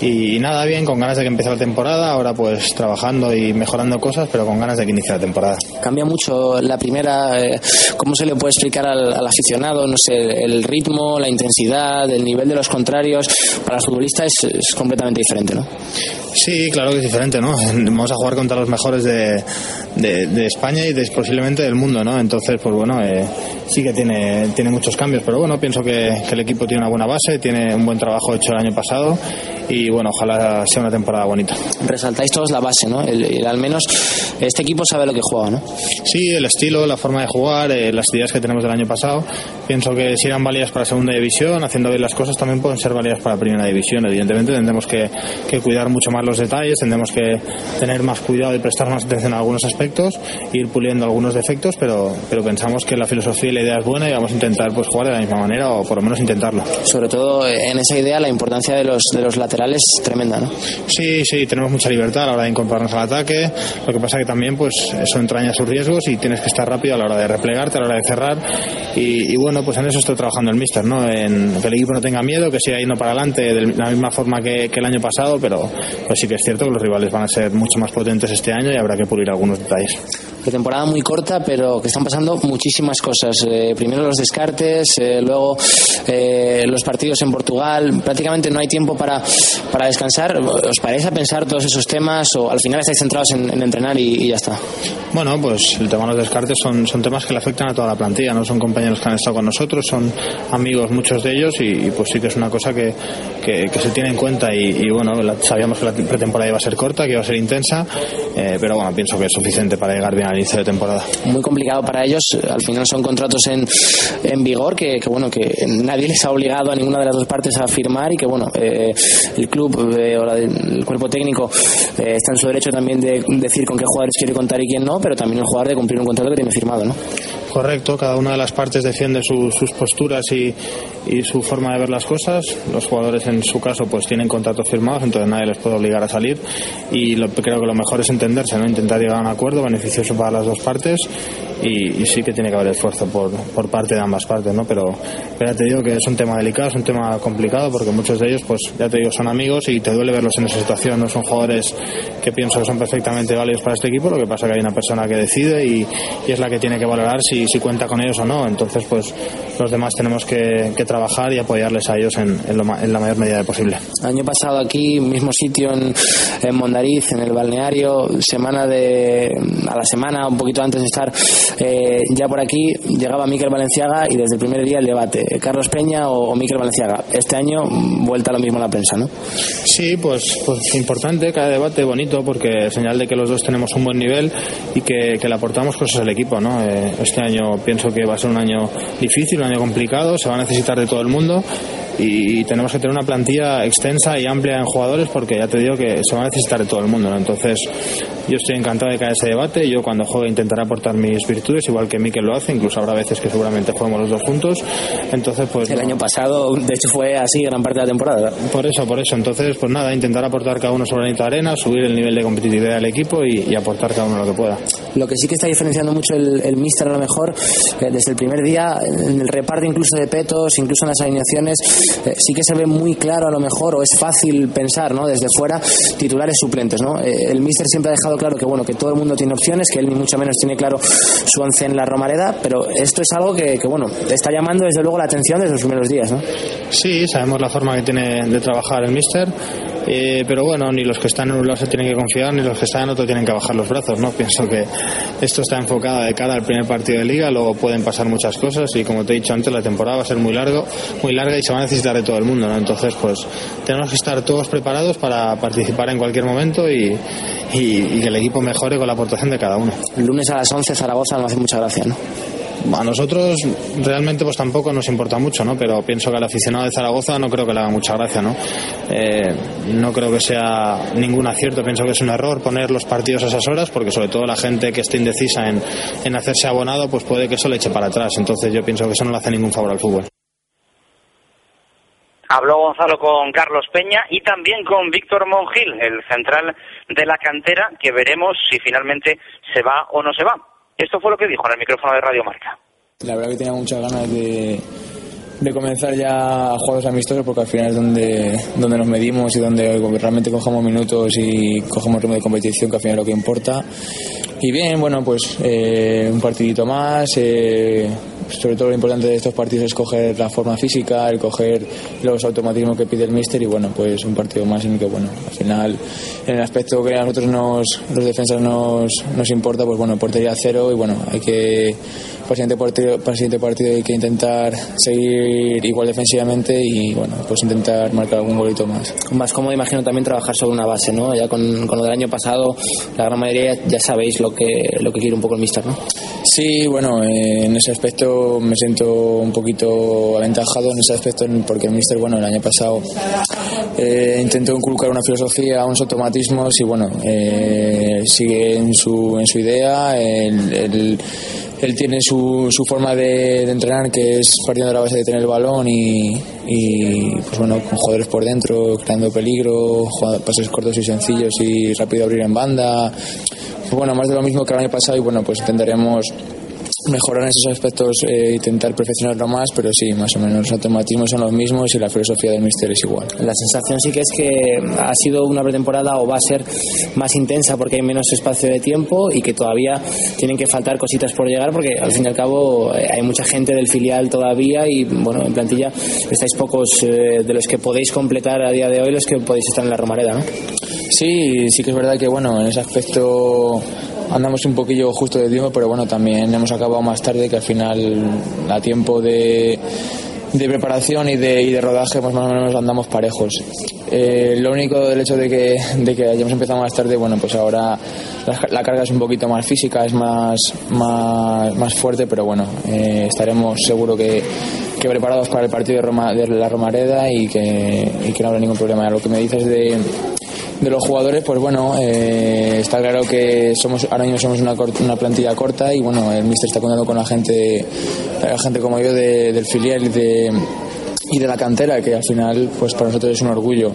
Y, nada, bien, con ganas de que empiece la temporada, ahora pues trabajando y mejorando cosas, pero con ganas de que inicie la temporada. Cambia mucho la primera, eh, ¿cómo se le puede explicar al, al aficionado? No sé, el ritmo, la intensidad, el nivel de los contrarios, para el futbolista es, es completamente diferente, ¿no? Sí, claro que es diferente, ¿no? [LAUGHS] Vamos a jugar contra los mejores de, de, de España y de, posiblemente del mundo, ¿no? Entonces, pues bueno, eh, sí que tiene, tiene muchos cambios, pero bueno, pienso que, que el equipo tiene una buena base, tiene un buen trabajo hecho el año pasado y bueno, ojalá sea una temporada bonita. Resaltáis todos la base, ¿no? El, el- al menos este equipo sabe lo que juega, ¿no? Sí, el estilo, la forma de jugar, eh, las ideas que tenemos del año pasado, pienso que si eran válidas para segunda división, haciendo bien las cosas también pueden ser válidas para primera división. Evidentemente tendremos que, que cuidar mucho más los detalles, tendremos que tener más cuidado y prestar más atención a algunos aspectos, ir puliendo algunos defectos, pero, pero pensamos que la filosofía y la idea es buena y vamos a intentar pues jugar de la misma manera o por lo menos intentarlo. Sobre todo eh, en esa idea la importancia de los, de los laterales es tremenda, ¿no? Sí, sí, tenemos mucha libertad a la hora de incorporarnos al ataque. Lo que pasa que también, pues, eso entraña sus riesgos y tienes que estar rápido a la hora de replegarte, a la hora de cerrar. Y, bueno, pues en eso estoy trabajando el míster, ¿no? En que el equipo no tenga miedo, que siga yendo para adelante de la misma forma que, que el año pasado, pero pues sí que es cierto que los rivales van a ser mucho más potentes este año y habrá que pulir algunos detalles. Temporada muy corta, pero que están pasando muchísimas cosas. Eh, primero los descartes, eh, luego eh, los partidos en Portugal. Prácticamente no hay tiempo para, para descansar. ¿Os parece pensar todos esos temas o al final estáis centrados en, en entrenar y, y ya está? Bueno, pues el tema de los descartes son, son temas que le afectan a toda la plantilla, no son compañeros que han estado con nosotros, son amigos muchos de ellos y, y pues sí que es una cosa que, que, que se tiene en cuenta y, y bueno, la- sabíamos que la pretemporada iba a ser corta, que iba a ser intensa, eh, pero bueno, pienso que es suficiente para llegar bien al inicio de temporada. Muy complicado para ellos. Al final son contratos en, en vigor que, que, bueno que nadie les ha obligado a ninguna de las dos partes a firmar y que bueno eh, el club eh, o la- el cuerpo técnico eh, está en su derecho también de decir con qué jugadores quiere contar y quién no, pero también el jugador de cumplir un contrato que tiene firmado, ¿no? Correcto, cada una de las partes defiende su- sus posturas y, su forma de ver las cosas. Los jugadores, en su caso, pues tienen contratos firmados, entonces nadie les puede obligar a salir. Y lo, creo que lo mejor es entenderse, ¿no? intentar llegar a un acuerdo beneficioso para las dos partes. Y, sí que tiene que haber esfuerzo por, por parte de ambas partes, ¿no? Pero, pero ya te digo que es un tema delicado, es un tema complicado, porque muchos de ellos, pues ya te digo, son amigos y te duele verlos en esa situación. No son jugadores que pienso que son perfectamente válidos para este equipo, lo que pasa que hay una persona que decide y, y es la que tiene que valorar si, si cuenta con ellos o no. Entonces, pues los demás tenemos que, que trabajar y apoyarles a ellos en, en lo en la mayor medida posible. Año pasado aquí, mismo sitio en, en Mondariz, en el balneario, semana de a la semana, un poquito antes de estar eh, ya por aquí, llegaba Miquel Valenciaga y desde el primer día el debate, Carlos Peña o, o Miquel Valenciaga. Este año vuelta lo mismo en la prensa, ¿no? Sí, pues, pues importante, cada debate bonito, porque señal de que los dos tenemos un buen nivel y que, que le aportamos cosas al equipo. ¿no? Eh, este año pienso que va a ser un año difícil, un año complicado, se va a necesitar de todo el mundo y, tenemos que tener una plantilla extensa y amplia en jugadores porque ya te digo que se va a necesitar de todo el mundo. ¿no? Entonces, yo estoy encantado de que haya ese debate. Yo cuando juegue intentaré aportar mis virtudes, igual que Mikel lo hace, incluso habrá veces que seguramente juguemos los dos juntos. Entonces, pues. El año pasado, de hecho, fue así gran parte de la temporada. Por eso, por eso. Entonces, pues nada, intentar aportar cada uno su granito de arena, subir el nivel de competitividad del equipo y, y aportar cada uno lo que pueda. Lo que sí que está diferenciando mucho el, el míster a lo mejor eh, desde el primer día, en el reparto incluso de petos, incluso en las alineaciones, sí que se ve muy claro a lo mejor, o es fácil pensar, ¿no? Desde fuera, titulares suplentes, ¿no? Eh, el míster siempre ha dejado claro que bueno, que todo el mundo tiene opciones, que él ni mucho menos tiene claro su once en la Romareda, pero esto es algo que, que bueno, está llamando desde luego la atención desde los primeros días, ¿no? Sí, sabemos la forma que tiene de trabajar el míster, eh, pero bueno, ni los que están en un lado se tienen que confiar, ni los que están en otro tienen que bajar los brazos, ¿no? Pienso que esto está enfocado de cara al primer partido de liga, luego pueden pasar muchas cosas y como te he dicho antes, la temporada va a ser muy largo, muy larga y se va a necesitar de todo el mundo, ¿no? Entonces, pues tenemos que estar todos preparados para participar en cualquier momento y, y, que el equipo mejore con la aportación de cada uno. Lunes a las 11 Zaragoza no hace mucha gracia, ¿no? A nosotros realmente pues tampoco nos importa mucho, ¿no? Pero pienso que al aficionado de Zaragoza no creo que le haga mucha gracia, ¿no? Eh, no creo que sea ningún acierto, pienso que es un error poner los partidos a esas horas porque sobre todo la gente que esté indecisa en, en hacerse abonado pues puede que eso le eche para atrás. Entonces yo pienso que eso no le hace ningún favor al fútbol. Habló Gonzalo con Carlos Peña y también con Víctor Mongil, el central de la cantera, que veremos si finalmente se va o no se va. Esto fue lo que dijo en el micrófono de Radio Marca. La verdad que tenía muchas ganas de, comenzar ya a juegos amistosos porque al final es donde, donde nos medimos y donde realmente cogemos minutos y cogemos ritmo de competición que al final es lo que importa. Y bien, bueno, pues eh, un partidito más. Eh, sobre todo lo importante de estos partidos es coger la forma física, el coger los automatismos que pide el míster y bueno, pues un partido más en el que bueno, al final en el aspecto que a nosotros nos, los defensas nos, nos importa, pues bueno, portería cero y bueno, hay que para el siguiente partido, para el siguiente partido hay que intentar seguir igual defensivamente y bueno, pues intentar marcar algún golito más. Más cómodo imagino también trabajar sobre una base, ¿no? Ya con, con lo del año pasado, la gran mayoría ya sabéis lo que lo que quiere un poco el míster, ¿no? Sí, bueno, eh, en ese aspecto me siento un poquito aventajado en ese aspecto porque el míster, bueno, el año pasado eh, intentó inculcar una filosofía, unos automatismos y bueno, eh, sigue en su, en su idea, el, el él tiene su, su forma de, de, entrenar que es partiendo de la base de tener el balón y, y pues bueno con jugadores por dentro creando peligro pases cortos y sencillos y rápido abrir en banda. Pues bueno más de lo mismo que el año pasado y bueno pues intentaremos mejorar en esos aspectos e intentar perfeccionarlo más, pero sí, más o menos los automatismos son los mismos y la filosofía del mister es igual. La sensación sí que es que ha sido una pretemporada o va a ser más intensa porque hay menos espacio de tiempo y que todavía tienen que faltar cositas por llegar porque al fin y al cabo eh, hay mucha gente del filial todavía y bueno, en plantilla estáis pocos eh, de los que podéis completar a día de hoy los que podéis estar en la Romareda, ¿no? Sí, sí que es verdad que bueno, en ese aspecto andamos un poquillo justo de tiempo, pero bueno, también hemos acabado más tarde que al final a tiempo de, de preparación y de, y de rodaje pues más o menos andamos parejos. Eh, lo único del hecho de que, de que hayamos empezado más tarde, bueno, pues ahora la, la carga es un poquito más física, es más, más, más fuerte, pero bueno, eh, estaremos seguro que, que preparados para el partido de, Roma, de la Romareda y que, y que no habrá ningún problema. Lo que me dices de de los jugadores, pues bueno, eh, está claro que somos ahora mismo somos una, una, plantilla corta y bueno, el míster está contando con la gente, la gente como yo de, del filial y de, y de la cantera, que al final, pues para nosotros es un orgullo.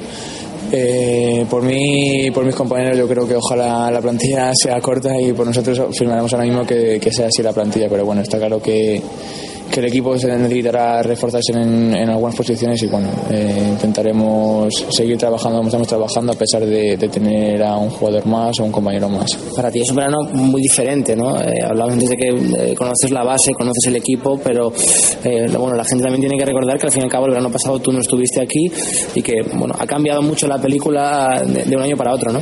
Eh, por mí por mis compañeros yo creo que ojalá la plantilla sea corta y por nosotros firmaremos ahora mismo que, que sea así la plantilla pero bueno está claro que que el equipo se necesitará reforzarse en, en algunas posiciones y bueno, eh, intentaremos seguir trabajando como estamos trabajando a pesar de, de, tener a un jugador más o un compañero más. Para ti es un verano muy diferente, ¿no? Eh, hablamos antes de que eh, conoces la base, conoces el equipo, pero eh, bueno, la gente también tiene que recordar que al fin y al cabo el verano pasado tú no estuviste aquí y que bueno, ha cambiado mucho la película de, de un año para otro, ¿no?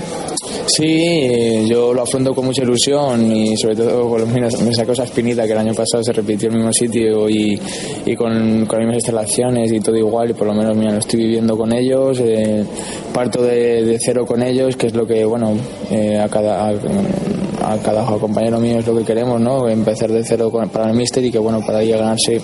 Sí, yo lo afronto con mucha ilusión y sobre todo por lo menos me espinita que el año pasado se repitió en el mismo sitio y, y con, con, las mismas instalaciones y todo igual y por lo menos mira, lo estoy viviendo con ellos, eh, parto de, de, cero con ellos, que es lo que, bueno, eh, a cada... A, a cada compañero mío es lo que queremos, ¿no? Empezar de cero con, para el Mister y que, bueno, para ahí ganarse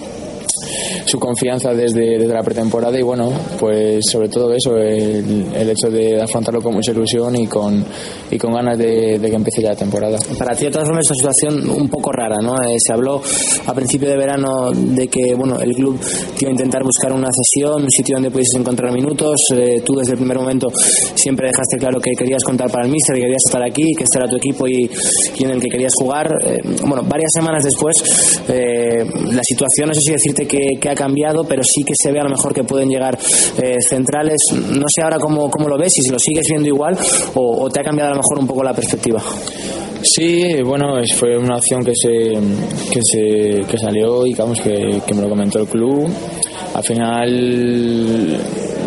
su confianza desde, desde, la pretemporada y bueno, pues sobre todo eso, el, hecho de afrontarlo con mucha ilusión y con, y con ganas de, de que empiece ya la temporada. Para ti, de todas formas, es una situación un poco rara, ¿no? Eh, se habló a principio de verano de que, bueno, el club iba a intentar buscar una cesión, un sitio donde pudieses encontrar minutos. Eh, tú desde el primer momento siempre dejaste claro que querías contar para el míster, que querías estar aquí, que este era tu equipo y, y en el que querías jugar. Eh, bueno, varias semanas después, la situación, no sé si decirte que, que, ha cambiado, pero sí que se ve a lo mejor que pueden llegar eh, centrales. No sé ahora cómo, cómo, lo ves, si lo sigues viendo igual o, o, te ha cambiado a lo mejor un poco la perspectiva. Sí, bueno, fue una opción que se, que se que salió y digamos que, que me lo comentó el club. Al final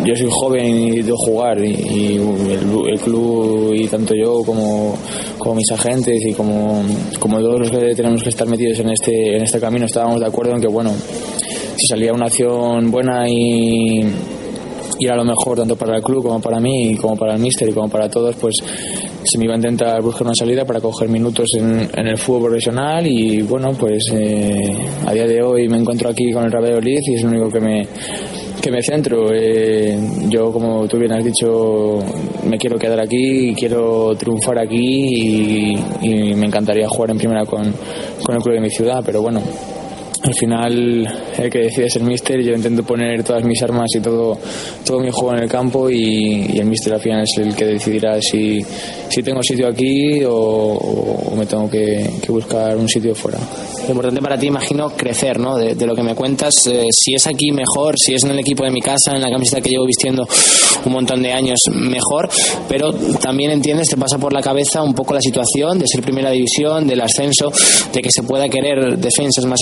yo soy joven y necesito jugar y, y el, el, club y tanto yo como, como mis agentes y como, como todos los que tenemos que estar metidos en este, en este camino estábamos de acuerdo en que bueno, si salía una acción buena y, y era lo mejor tanto para el club como para mí, como para el míster y como para todos, pues se me iba a intentar buscar una salida para coger minutos en, en el fútbol profesional y bueno, pues eh, a día de hoy me encuentro aquí con el Rayo Liz y es lo único que me que me centro. Eh, yo, como tú bien has dicho, me quiero quedar aquí, quiero triunfar aquí y, y me encantaría jugar en primera con, con el club de mi ciudad, pero bueno, al final el que decide es el míster, yo intento poner todas mis armas y todo, todo mi juego en el campo y, y el míster al final es el que decidirá si, si tengo sitio aquí o, o me tengo que, que buscar un sitio fuera. Lo importante para ti, imagino, crecer, ¿no? De, de lo que me cuentas, eh, si es aquí mejor, si es en el equipo de mi casa, en la camiseta que llevo vistiendo un montón de años, mejor, pero también entiendes, te pasa por la cabeza un poco la situación de ser primera división, del ascenso, de que se pueda querer defensas más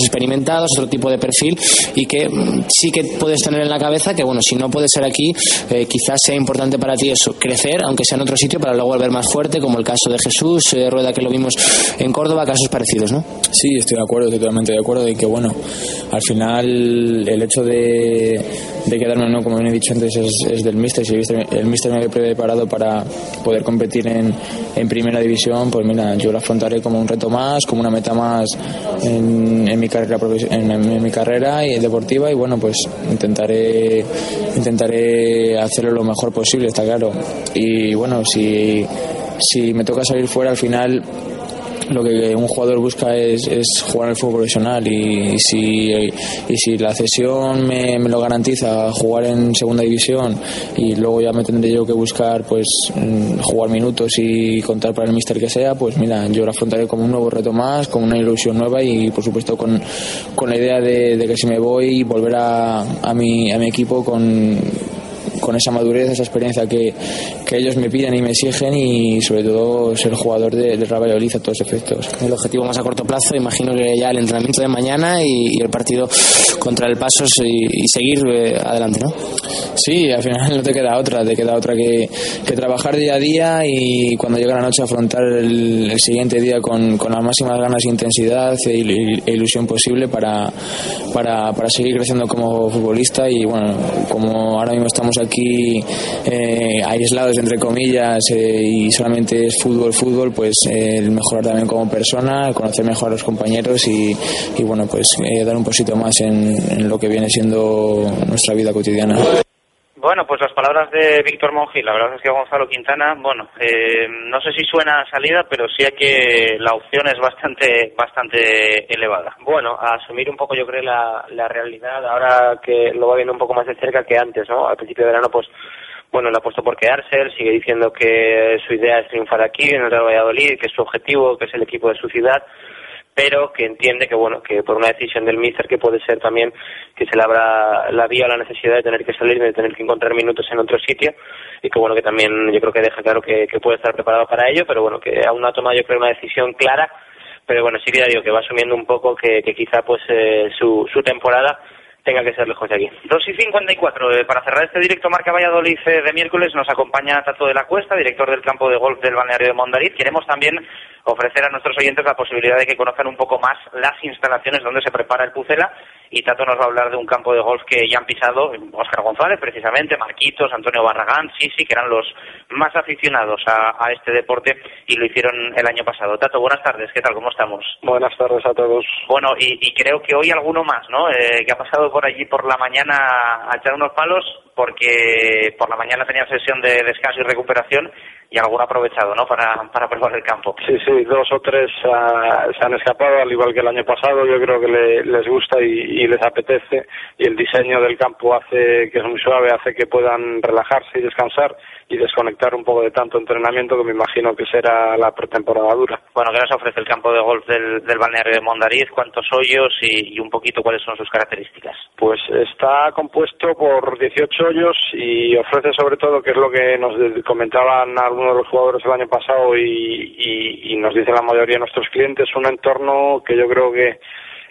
otro tipo de perfil, y que mm, sí que puedes tener en la cabeza que, bueno, si no puedes ser aquí, eh, quizás sea importante para ti eso, crecer, aunque sea en otro sitio, para luego volver más fuerte, como el caso de Jesús, eh, Rueda, que lo vimos en Córdoba, casos parecidos, ¿no? Sí, estoy de acuerdo, estoy totalmente de acuerdo de que, bueno, al final el hecho de, de quedarme, ¿no? como bien he dicho antes, es, es del míster. Si el míster- el míster me había preparado para poder competir en, en primera división, pues mira, yo lo afrontaré como un reto más, como una meta más en, en mi carrera en, en mi carrera y deportiva y bueno, pues intentaré intentaré hacerlo lo mejor posible, está claro. Y bueno, si si me toca salir fuera al final lo que un jugador busca es, es jugar al fútbol profesional y, y si, y si la cesión me, me lo garantiza jugar en segunda división y luego ya me tendré yo que buscar pues mm, jugar minutos y contar para el míster que sea pues mira yo lo afrontaré como un nuevo reto más con una ilusión nueva y por supuesto con, con la idea de, que si me voy volver a, a, mi, a mi equipo con con esa madurez, esa experiencia que, que ellos me piden y me exigen y sobre todo ser jugador de, de Real Valladolid a todos efectos. El objetivo más a corto plazo, imagino que ya el entrenamiento de mañana y, y el partido contra el Pasos y, y seguir eh, adelante, ¿no? Sí, al final no te queda otra, te queda otra que, que trabajar día a día y cuando llega la noche afrontar el, el siguiente día con, con las máximas ganas e intensidad e, e ilusión posible para, para, para seguir creciendo como futbolista y bueno, como ahora mismo estamos aquí eh, aislados entre comillas eh, y solamente es fútbol, fútbol, pues eh, el mejorar también como persona, conocer mejor a los compañeros y, y bueno, pues eh, dar un poquito más en lo que viene siendo nuestra vida cotidiana. Bueno, pues las palabras de Víctor Mongil, la verdad es que Gonzalo Quintana, bueno, eh, no sé si suena a salida, pero sí hay que la opción es bastante bastante elevada. Bueno, a asumir un poco, yo creo, la, la realidad ahora que lo va viendo un poco más de cerca que antes, ¿no? Al principio de verano, pues, bueno, le ha puesto por quedarse, él sigue diciendo que su idea es triunfar aquí, en el Real Valladolid, que es su objetivo, que es el equipo de su ciudad, pero que entiende que, bueno, que por una decisión del míster que puede ser también que se le abra la vía a la necesidad de tener que salir, de tener que encontrar minutos en otro sitio, y que, bueno, que también yo creo que deja claro que, puede estar preparado para ello, pero bueno, que aún no ha tomado, yo creo, una decisión clara, pero bueno, sí que ya que va asumiendo un poco que, que quizá pues eh, su, su temporada tenga que ser lejos de aquí. 2 y 54. eh, para cerrar este directo Marca Valladolid eh, de miércoles nos acompaña Tato de la Cuesta, director del campo de golf del balneario de Mondariz. Queremos también ofrecer a nuestros oyentes la posibilidad de que conozcan un poco más las instalaciones donde se prepara el Pucela y Tato nos va a hablar de un campo de golf que ya han pisado Óscar González, precisamente, Marquitos, Antonio Barragán, sí, sí, que eran los más aficionados a, a este deporte y lo hicieron el año pasado. Tato, buenas tardes, ¿qué tal? ¿Cómo estamos? Buenas tardes a todos. Bueno, y, y creo que hoy alguno más, ¿no? Eh, que ha pasado por allí por la mañana a echar unos palos porque por la mañana tenía sesión de descanso y recuperación y alguno ha aprovechado, ¿no? Para, para probar el campo. Sí, sí, dos o tres ah, se han escapado, al igual que el año pasado. Yo creo que le- les gusta y, y les apetece. Y el diseño del campo hace que es muy suave, hace que puedan relajarse y descansar y desconectar un poco de tanto entrenamiento que me imagino que será la pretemporada dura. Bueno, ¿qué nos ofrece el campo de golf del, del balneario de Mondariz? ¿Cuántos hoyos y, y un poquito cuáles son sus características? Pues está compuesto por 18 hoyos y ofrece sobre todo, que es lo que nos comentaban algunos de los jugadores el año pasado y, y- nos dicen la mayoría de nuestros clientes, un entorno que yo creo que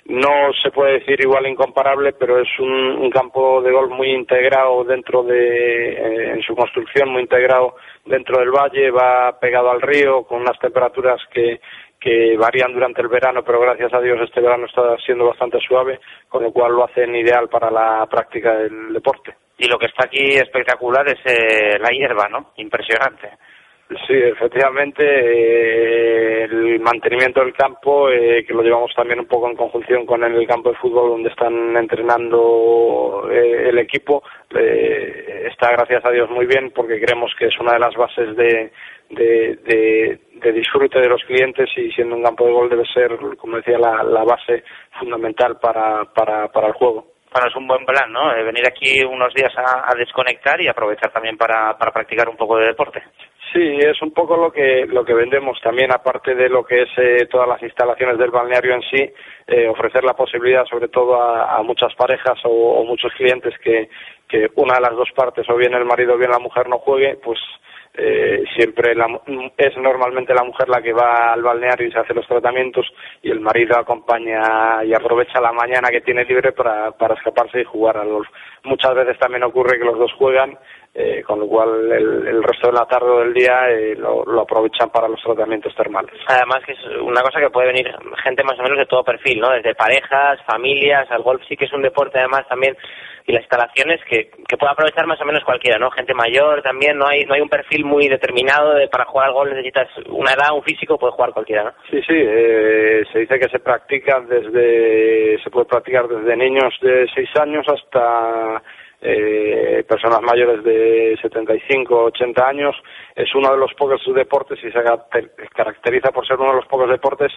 no se puede decir igual incomparable, pero es un, un campo de golf muy integrado dentro de, eh, en su construcción, muy integrado dentro del valle, va pegado al río, con unas temperaturas que, que varían durante el verano, pero gracias a Dios este verano está siendo bastante suave, con lo cual lo hacen ideal para la práctica del deporte. Y lo que está aquí espectacular es eh, la hierba, ¿no? Impresionante. Sí, efectivamente, eh, el mantenimiento del campo, eh, que lo llevamos también un poco en conjunción con el campo de fútbol donde están entrenando eh, el equipo, eh, está gracias a Dios muy bien porque creemos que es una de las bases de, de, disfrute de los clientes y siendo un campo de gol debe ser, como decía, la, la base fundamental para, para, para el juego. Bueno, es un buen plan, ¿no? Venir aquí unos días a, a desconectar y aprovechar también para, para practicar un poco de deporte. Sí, es un poco lo que lo que vendemos también, aparte de lo que es eh, todas las instalaciones del balneario en sí, eh, ofrecer la posibilidad, sobre todo a, muchas parejas o, o muchos clientes que, que una de las dos partes, o bien el marido o bien la mujer, no juegue, pues eh, siempre la, es normalmente la mujer la que va al balneario y se hace los tratamientos y el marido acompaña y aprovecha la mañana que tiene libre para, para escaparse y jugar al golf. Muchas veces también ocurre que los dos juegan, eh, con lo cual el, el resto de la tarde o del día eh, lo, lo aprovechan para los tratamientos termales. Además que es una cosa que puede venir gente más o menos de todo perfil, ¿no? Desde parejas, familias, al golf sí que es un deporte además también y las instalaciones que, que puede aprovechar más o menos cualquiera, ¿no? Gente mayor también, no hay no hay un perfil muy determinado de para jugar al golf necesitas una edad, un físico, puede jugar cualquiera, ¿no? Sí, sí, eh, se dice que se practica desde, se puede practicar desde niños de 6 años hasta eh, personas mayores de 75, 80 años. Es uno de los pocos deportes y se caracteriza por ser uno de los pocos deportes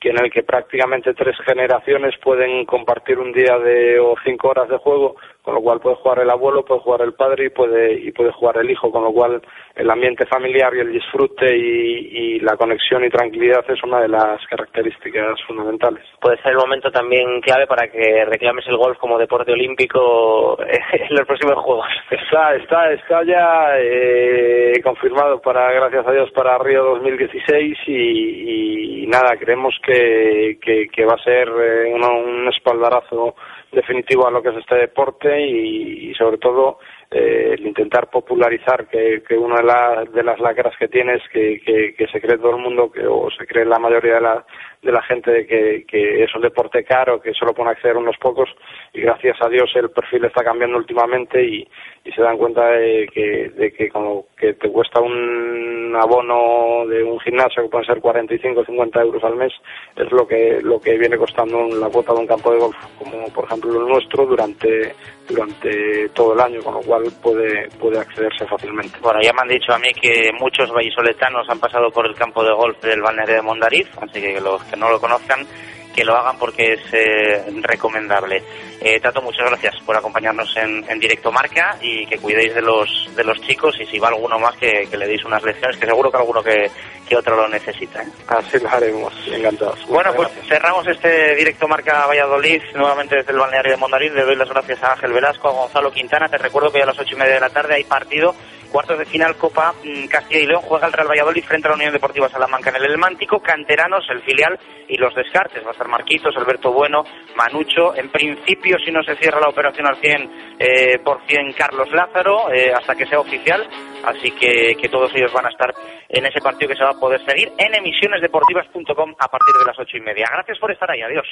que en el que prácticamente tres generaciones pueden compartir un día de o cinco horas de juego, con lo cual puede jugar el abuelo, puede jugar el padre y puede y puede jugar el hijo, con lo cual el ambiente familiar y el disfrute y, y la conexión y tranquilidad es una de las características fundamentales. Puede ser el momento también clave para que reclames el golf como deporte olímpico [LAUGHS] en los próximos Juegos. Está, está, está ya eh, confirmado para, gracias a Dios, para Río 2016 y, y nada, creemos que, que, que va a ser eh, un espaldarazo definitivo a lo que es este deporte y, sobre todo eh, el intentar popularizar que, que una de, la, de las lacras que tiene es que, que, que se cree todo el mundo que, o se cree la mayoría de la, de la gente que, que es un deporte caro, que solo pueden acceder unos pocos y gracias a Dios el perfil está cambiando últimamente y, y se dan cuenta de que, de que como que te cuesta un abono de un gimnasio que pueden ser 45 o 50 euros al mes es lo que lo que viene costando la cuota de un campo de golf como por ejemplo el nuestro durante durante todo el año con lo cual puede puede accederse fácilmente. Bueno, ya me han dicho a mí que muchos vallisoletanos han pasado por el campo de golf del balneario de Mondariz, así que los que no lo conozcan, que lo hagan porque es eh, recomendable. Eh, Tato, muchas gracias por acompañarnos en, en directo marca y que cuidéis de los de los chicos y si va alguno más que, que le deis unas lecciones, que seguro que alguno que, que otro lo necesita. ¿eh? así lo haremos encantados Bueno, pues cerramos este directo marca Valladolid nuevamente desde el balneario de Mondariz. Le doy las gracias a Ángel Velasco, a Gonzalo Quintana. Te recuerdo que a las ocho y media de la tarde hay partido cuartos de final Copa mm, Castilla y León juega el Real Valladolid frente a la Unión Deportiva Salamanca en el Elmántico, Canteranos, el filial y los descartes. Va a estar Marquitos, Alberto Bueno, Manucho. En principio, si no se cierra la operación al 100 eh, por 100, Carlos Lázaro, eh, hasta que sea oficial. Así que, que todos ellos van a estar en ese partido que se va a poder seguir en emisionesdeportivas.com a partir de las ocho y media. Gracias por estar ahí. Adiós.